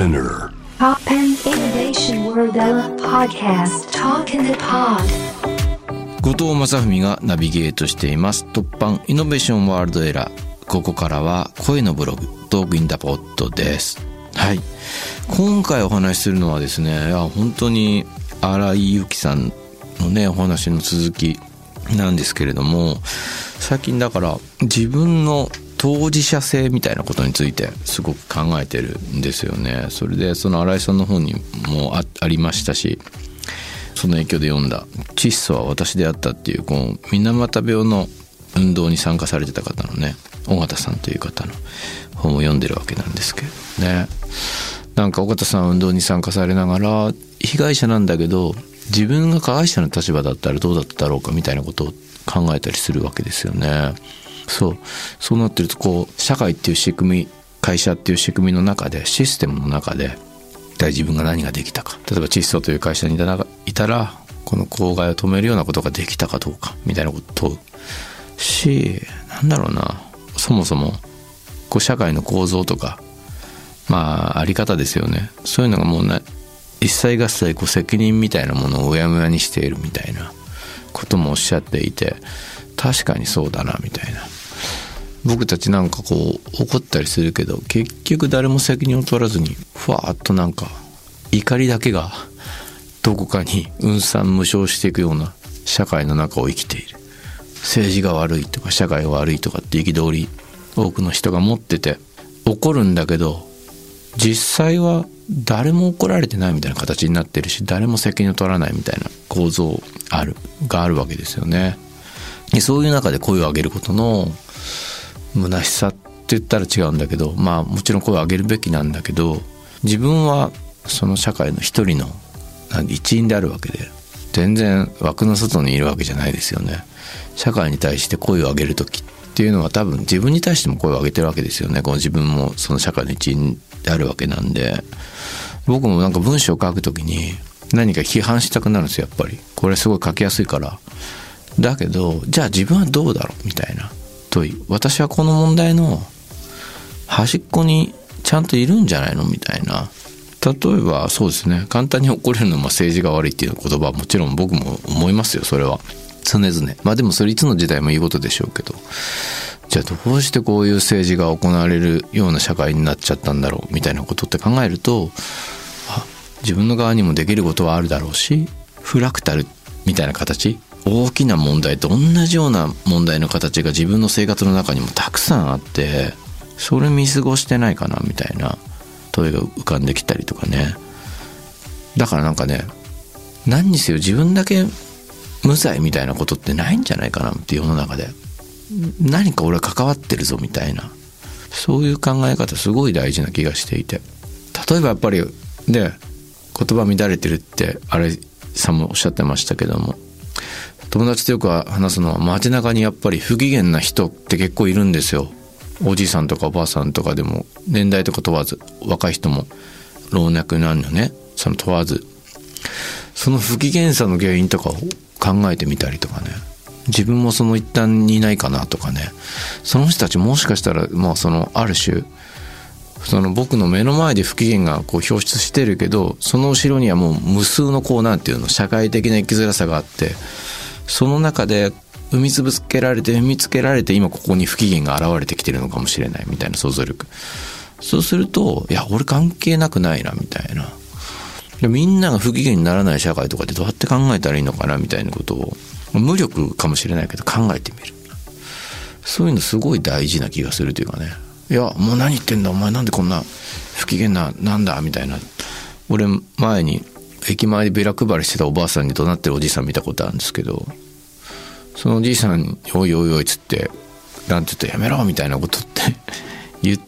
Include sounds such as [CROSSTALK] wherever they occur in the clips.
Spinner. Pop and Innovation World Podcast. Talk in the Pod. 後藤正文がナビゲートしています。突版イノベーションワールドエラーここからは声のブログトークインダポットです。はい。今回お話しするのはですねいや本当に新井由紀さんのねお話の続きなんですけれども最近だから自分の当事者性みたいなことについてすごく考えてるんですよねそれでその新井さんの本にもありましたしその影響で読んだ「窒素は私であった」っていうこの水俣病の運動に参加されてた方のね尾形さんという方の本を読んでるわけなんですけどねなんか尾形さん運動に参加されながら被害者なんだけど自分が加害者の立場だったらどうだったろうかみたいなことを考えたりするわけですよね。そう。そうなってるとこう社会っていう仕組み会社っていう仕組みの中でシステムの中で一体自分が何ができたか。例えば窒素という会社にいたらこの公害を止めるようなことができたかどうかみたいなことを問うしなんだろうな。そもそもこう社会の構造とかまああり方ですよね。そういうのがもうな一切合切こう責任みたいなものをうやむやにしているみたいなこともおっしゃっていて確かにそうだなみたいな僕たちなんかこう怒ったりするけど結局誰も責任を取らずにふわーっとなんか怒りだけがどこかに運算無償していくような社会の中を生きている政治が悪いとか社会が悪いとかって憤り多くの人が持ってて怒るんだけど実際は誰も怒られてないみたいな形になってるし誰も責任を取らないみたいな構造あるがあるわけですよね。そういう中で声を上げることの虚しさって言ったら違うんだけどまあもちろん声を上げるべきなんだけど自分はその社会の一人の一員であるわけで全然枠の外にいるわけじゃないですよね。社会に対して声を上げる時っていうのは多分自分に対しても声を上げてるわけですよね。この自分もその社会の一員であるわけなんで僕もなんか文章を書く時に何か批判したくなるんですよやっぱり。これすごい書きやすいから。だけどじゃあ自分はどうだろうみたいな。問い私はこの問題の端っこにちゃんといるんじゃないのみたいな。例えばそうですね。簡単に怒れるのは政治が悪いっていう言葉はもちろん僕も思いますよそれは。常々。まあでもそれいつの時代もいいことでしょうけど。じゃあどうしてこういう政治が行われるような社会になっちゃったんだろうみたいなことって考えるとあ自分の側にもできることはあるだろうしフラクタルみたいな形大きな問題と同じような問題の形が自分の生活の中にもたくさんあってそれ見過ごしてないかなみたいな問いが浮かんできたりとかね。だからなんかね何にせよ自分だけ無罪みたいなことってないんじゃないかなって世の中で何か俺は関わってるぞみたいなそういう考え方すごい大事な気がしていて。例えばやっぱりで言葉乱れてるってあれさんもおっしゃってましたけども友達とよく話すのは街中にやっぱり不機嫌な人って結構いるんですよ。おじいさんとかおばあさんとかでも年代とか問わず若い人も老若男女ねその問わず。その不機嫌さの原因とかを考えてみたりとかね。自分もその一端にいないかなとかね。その人たちもしかしたらまあそのある種その僕の目の前で不機嫌がこう表出してるけどその後ろにはもう無数のこうなんていうの社会的な生きづらさがあってその中で踏みつぶつけられて踏みつけられて今ここに不機嫌が現れてきてるのかもしれないみたいな想像力。そうするといや俺関係なくないなみたいな。でみんなが不機嫌にならない社会とかってどうやって考えたらいいのかなみたいなことを無力かもしれないけど考えてみる。そういうのすごい大事な気がするというかね。いやもう何言ってんだお前なんでこんな不機嫌ななんだみたいな。俺前に駅前でビラ配りしてたおばあさんに怒鳴ってるおじいさん見たことあるんですけどそのおじいさんに「おいおいおい」っつって「なんて言ってやめろ」みたいなことって [LAUGHS] 言っ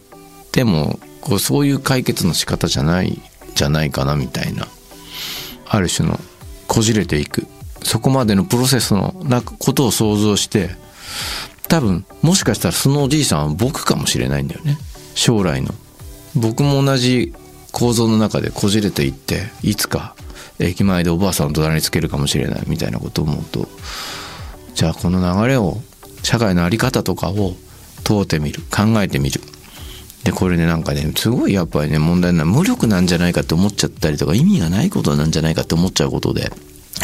てもこうそういう解決の仕方じゃないじゃないかなみたいな。ある種のこじれていく。そこまでのプロセスのなことを想像して多分もしかしたらそのおじいさんは僕かもしれないんだよね。将来の。僕も同じ構造の中でこじれていっていつか駅前でおばあさんの隣につけるかもしれないみたいなことを思うとじゃあこの流れを社会の在り方とかを問うてみる考えてみる。で、これね、なんかね、すごいやっぱりね、問題な無力なんじゃないかって思っちゃったりとか、意味がないことなんじゃないかって思っちゃうことで、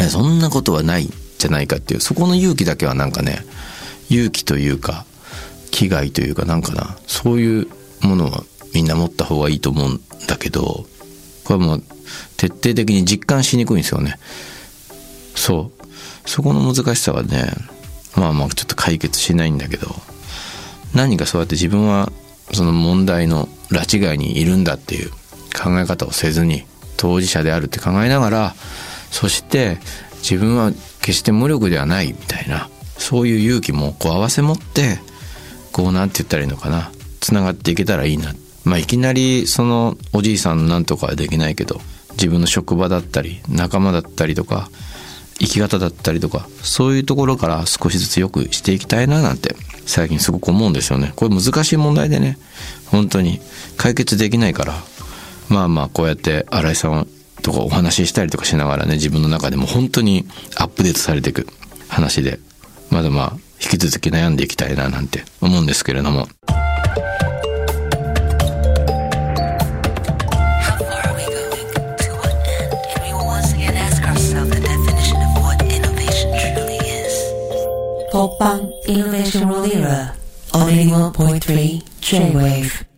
そんなことはないんじゃないかっていう、そこの勇気だけはなんかね、勇気というか、危害というかなんかな、そういうものはみんな持った方がいいと思うだけど、これも徹底的に実感しにくいんですよね。そう。そこの難しさはね、まあまあちょっと解決しないんだけど、何かそうやって自分はその問題の拉致外にいるんだっていう考え方をせずに当事者であるって考えながらそして自分は決して無力ではないみたいなそういう勇気もこう合わせ持ってこうなんて言ったらいいのかなつながっていけたらいいなってまあいきなりそのおじいさんなんとかはできないけど自分の職場だったり仲間だったりとか生き方だったりとかそういうところから少しずつ良くしていきたいななんて最近すごく思うんですよねこれ難しい問題でね本当に解決できないからまあまあこうやって新井さんとかお話ししたりとかしながらね自分の中でも本当にアップデートされていく話でまだまあ引き続き悩んでいきたいななんて思うんですけれども。Popang Innovation World on 81.3 J-Wave